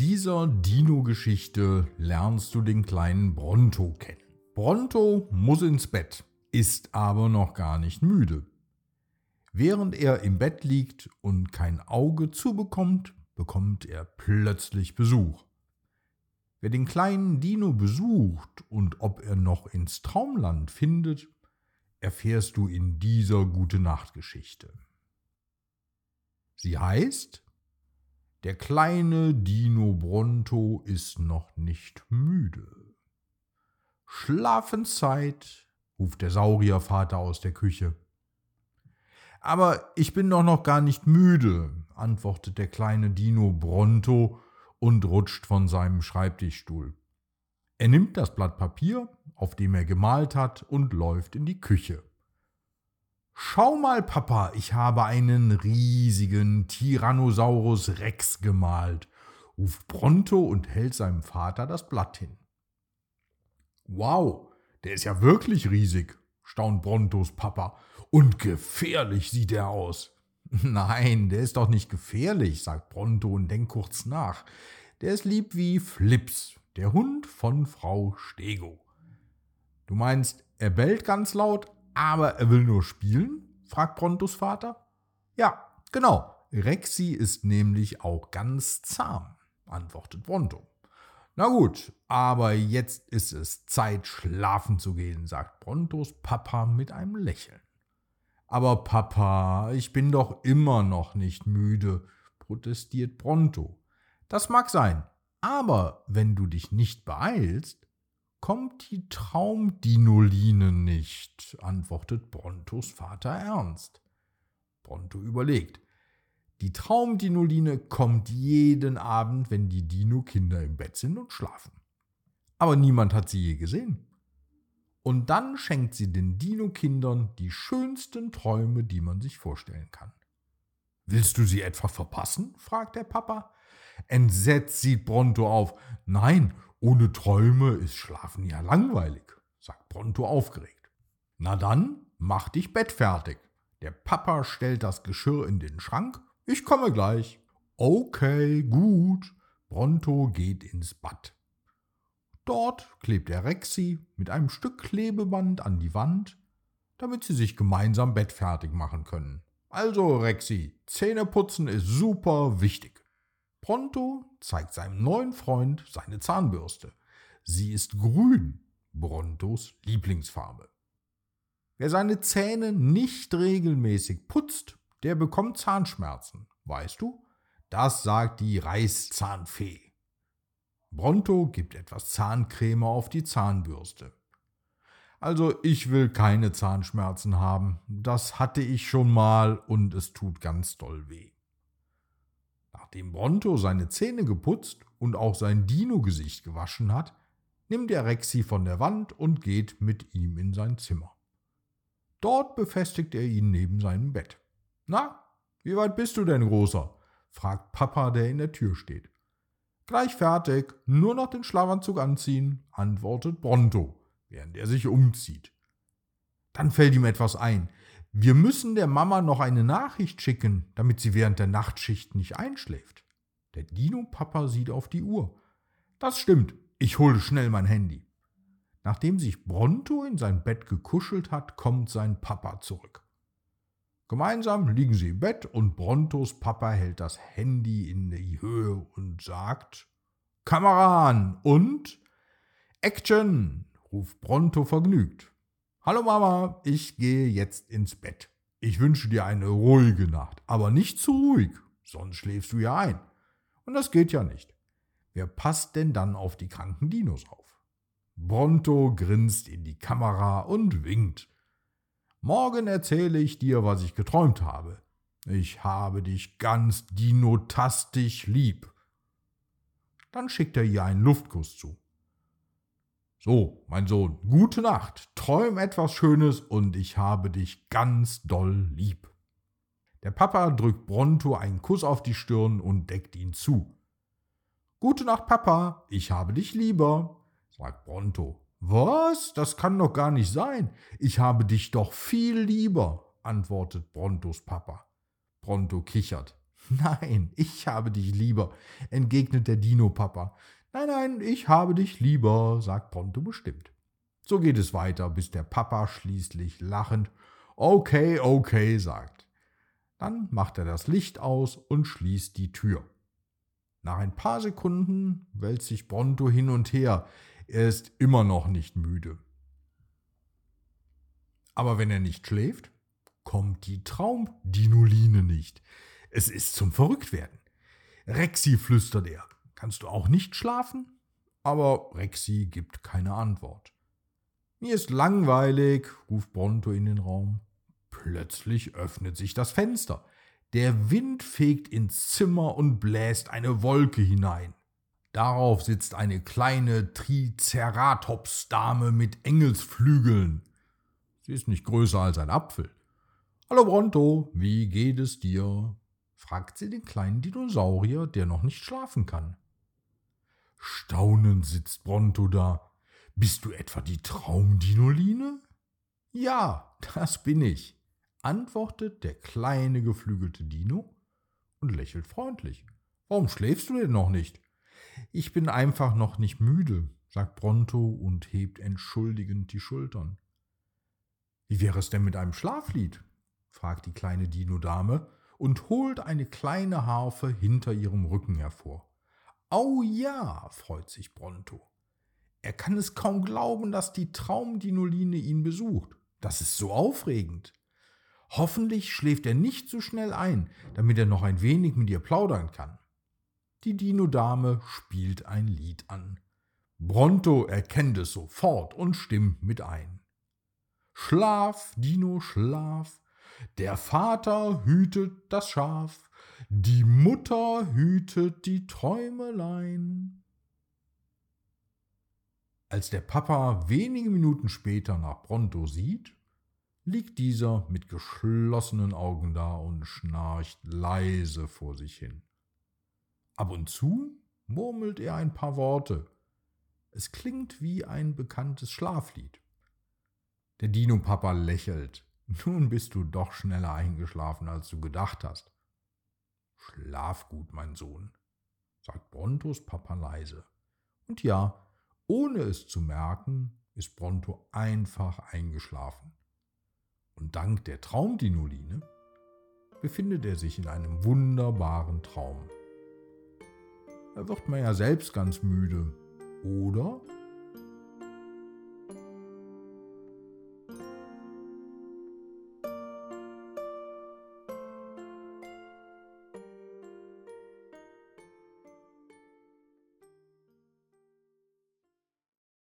dieser Dino-Geschichte lernst du den kleinen Bronto kennen. Bronto muss ins Bett, ist aber noch gar nicht müde. Während er im Bett liegt und kein Auge zubekommt, bekommt er plötzlich Besuch. Wer den kleinen Dino besucht und ob er noch ins Traumland findet, erfährst du in dieser Gute Nacht Geschichte. Sie heißt Der kleine Dino Bronto ist noch nicht müde. Schlafenszeit, ruft der Sauriervater aus der Küche. Aber ich bin doch noch gar nicht müde, antwortet der kleine Dino Bronto und rutscht von seinem Schreibtischstuhl. Er nimmt das Blatt Papier, auf dem er gemalt hat, und läuft in die Küche. Schau mal, Papa, ich habe einen riesigen Tyrannosaurus Rex gemalt, ruft Bronto und hält seinem Vater das Blatt hin. Wow, der ist ja wirklich riesig, staunt Brontos Papa. Und gefährlich sieht er aus. Nein, der ist doch nicht gefährlich, sagt Bronto und denkt kurz nach. Der ist lieb wie Flips, der Hund von Frau Stego. Du meinst, er bellt ganz laut, aber er will nur spielen? fragt Brontos Vater. Ja, genau. Rexy ist nämlich auch ganz zahm, antwortet Bronto. Na gut, aber jetzt ist es Zeit, schlafen zu gehen, sagt Brontos Papa mit einem Lächeln. Aber Papa, ich bin doch immer noch nicht müde, protestiert Bronto. Das mag sein, aber wenn du dich nicht beeilst, kommt die Traumdinoline nicht, antwortet Brontos Vater ernst. Bronto überlegt. Die Traumdinoline kommt jeden Abend, wenn die Dino-Kinder im Bett sind und schlafen. Aber niemand hat sie je gesehen. Und dann schenkt sie den Dino-Kindern die schönsten Träume, die man sich vorstellen kann. Willst du sie etwa verpassen? fragt der Papa. Entsetzt sieht Bronto auf. Nein, ohne Träume ist Schlafen ja langweilig, sagt Bronto aufgeregt. Na dann, mach dich bettfertig. Der Papa stellt das Geschirr in den Schrank. Ich komme gleich. Okay, gut. Bronto geht ins Bad. Dort klebt er Rexy mit einem Stück Klebeband an die Wand, damit sie sich gemeinsam bettfertig machen können. Also, Rexy, Zähneputzen ist super wichtig. Pronto zeigt seinem neuen Freund seine Zahnbürste. Sie ist grün, Brontos Lieblingsfarbe. Wer seine Zähne nicht regelmäßig putzt, der bekommt Zahnschmerzen. Weißt du? Das sagt die Reißzahnfee. Bronto gibt etwas Zahncreme auf die Zahnbürste. Also ich will keine Zahnschmerzen haben, das hatte ich schon mal und es tut ganz doll weh. Nachdem Bronto seine Zähne geputzt und auch sein Dino-Gesicht gewaschen hat, nimmt er Rexy von der Wand und geht mit ihm in sein Zimmer. Dort befestigt er ihn neben seinem Bett. Na, wie weit bist du denn, Großer? fragt Papa, der in der Tür steht. Gleich fertig, nur noch den Schlafanzug anziehen, antwortet Bronto, während er sich umzieht. Dann fällt ihm etwas ein. Wir müssen der Mama noch eine Nachricht schicken, damit sie während der Nachtschicht nicht einschläft. Der Dino-Papa sieht auf die Uhr. Das stimmt, ich hole schnell mein Handy. Nachdem sich Bronto in sein Bett gekuschelt hat, kommt sein Papa zurück. Gemeinsam liegen sie im Bett und Brontos Papa hält das Handy in die Höhe und sagt Kamera an und Action, ruft Bronto vergnügt. Hallo Mama, ich gehe jetzt ins Bett. Ich wünsche dir eine ruhige Nacht, aber nicht zu ruhig, sonst schläfst du ja ein. Und das geht ja nicht. Wer passt denn dann auf die kranken Dinos auf? Bronto grinst in die Kamera und winkt. Morgen erzähle ich dir, was ich geträumt habe. Ich habe dich ganz dinotastisch lieb. Dann schickt er ihr einen Luftkuss zu. So, mein Sohn, gute Nacht, träum etwas Schönes und ich habe dich ganz doll lieb. Der Papa drückt Bronto einen Kuss auf die Stirn und deckt ihn zu. Gute Nacht, Papa, ich habe dich lieber, sagt Bronto. Was? Das kann doch gar nicht sein. Ich habe dich doch viel lieber, antwortet Brontos Papa. Bronto kichert. Nein, ich habe dich lieber, entgegnet der Dino-Papa. Nein, nein, ich habe dich lieber, sagt Pronto bestimmt. So geht es weiter, bis der Papa schließlich lachend Okay, okay sagt. Dann macht er das Licht aus und schließt die Tür. Nach ein paar Sekunden wälzt sich Bronto hin und her. Er ist immer noch nicht müde. Aber wenn er nicht schläft, kommt die Traumdinoline nicht. Es ist zum Verrücktwerden. Rexi flüstert er. Kannst du auch nicht schlafen? Aber Rexi gibt keine Antwort. Mir ist langweilig, ruft Bronto in den Raum. Plötzlich öffnet sich das Fenster. Der Wind fegt ins Zimmer und bläst eine Wolke hinein. Darauf sitzt eine kleine Triceratops-Dame mit Engelsflügeln. Sie ist nicht größer als ein Apfel. Hallo Bronto, wie geht es dir? fragt sie den kleinen Dinosaurier, der noch nicht schlafen kann. Staunend sitzt Bronto da. Bist du etwa die Traumdinoline? Ja, das bin ich antwortet der kleine geflügelte Dino und lächelt freundlich. Warum schläfst du denn noch nicht? Ich bin einfach noch nicht müde, sagt Bronto und hebt entschuldigend die Schultern. Wie wäre es denn mit einem Schlaflied? fragt die kleine Dino-Dame und holt eine kleine Harfe hinter ihrem Rücken hervor. Au ja, freut sich Bronto. Er kann es kaum glauben, dass die Traumdinoline ihn besucht. Das ist so aufregend. Hoffentlich schläft er nicht so schnell ein, damit er noch ein wenig mit ihr plaudern kann. Die Dino-Dame spielt ein Lied an. Bronto erkennt es sofort und stimmt mit ein. Schlaf, Dino, schlaf, der Vater hütet das Schaf, die Mutter hütet die Träumelein. Als der Papa wenige Minuten später nach Bronto sieht, liegt dieser mit geschlossenen Augen da und schnarcht leise vor sich hin. Ab und zu murmelt er ein paar Worte. Es klingt wie ein bekanntes Schlaflied. Der Dino-Papa lächelt. Nun bist du doch schneller eingeschlafen, als du gedacht hast. Schlaf gut, mein Sohn, sagt Brontos Papa leise. Und ja, ohne es zu merken, ist Bronto einfach eingeschlafen. Und dank der Traumdinoline befindet er sich in einem wunderbaren Traum. Da wird man ja selbst ganz müde. Oder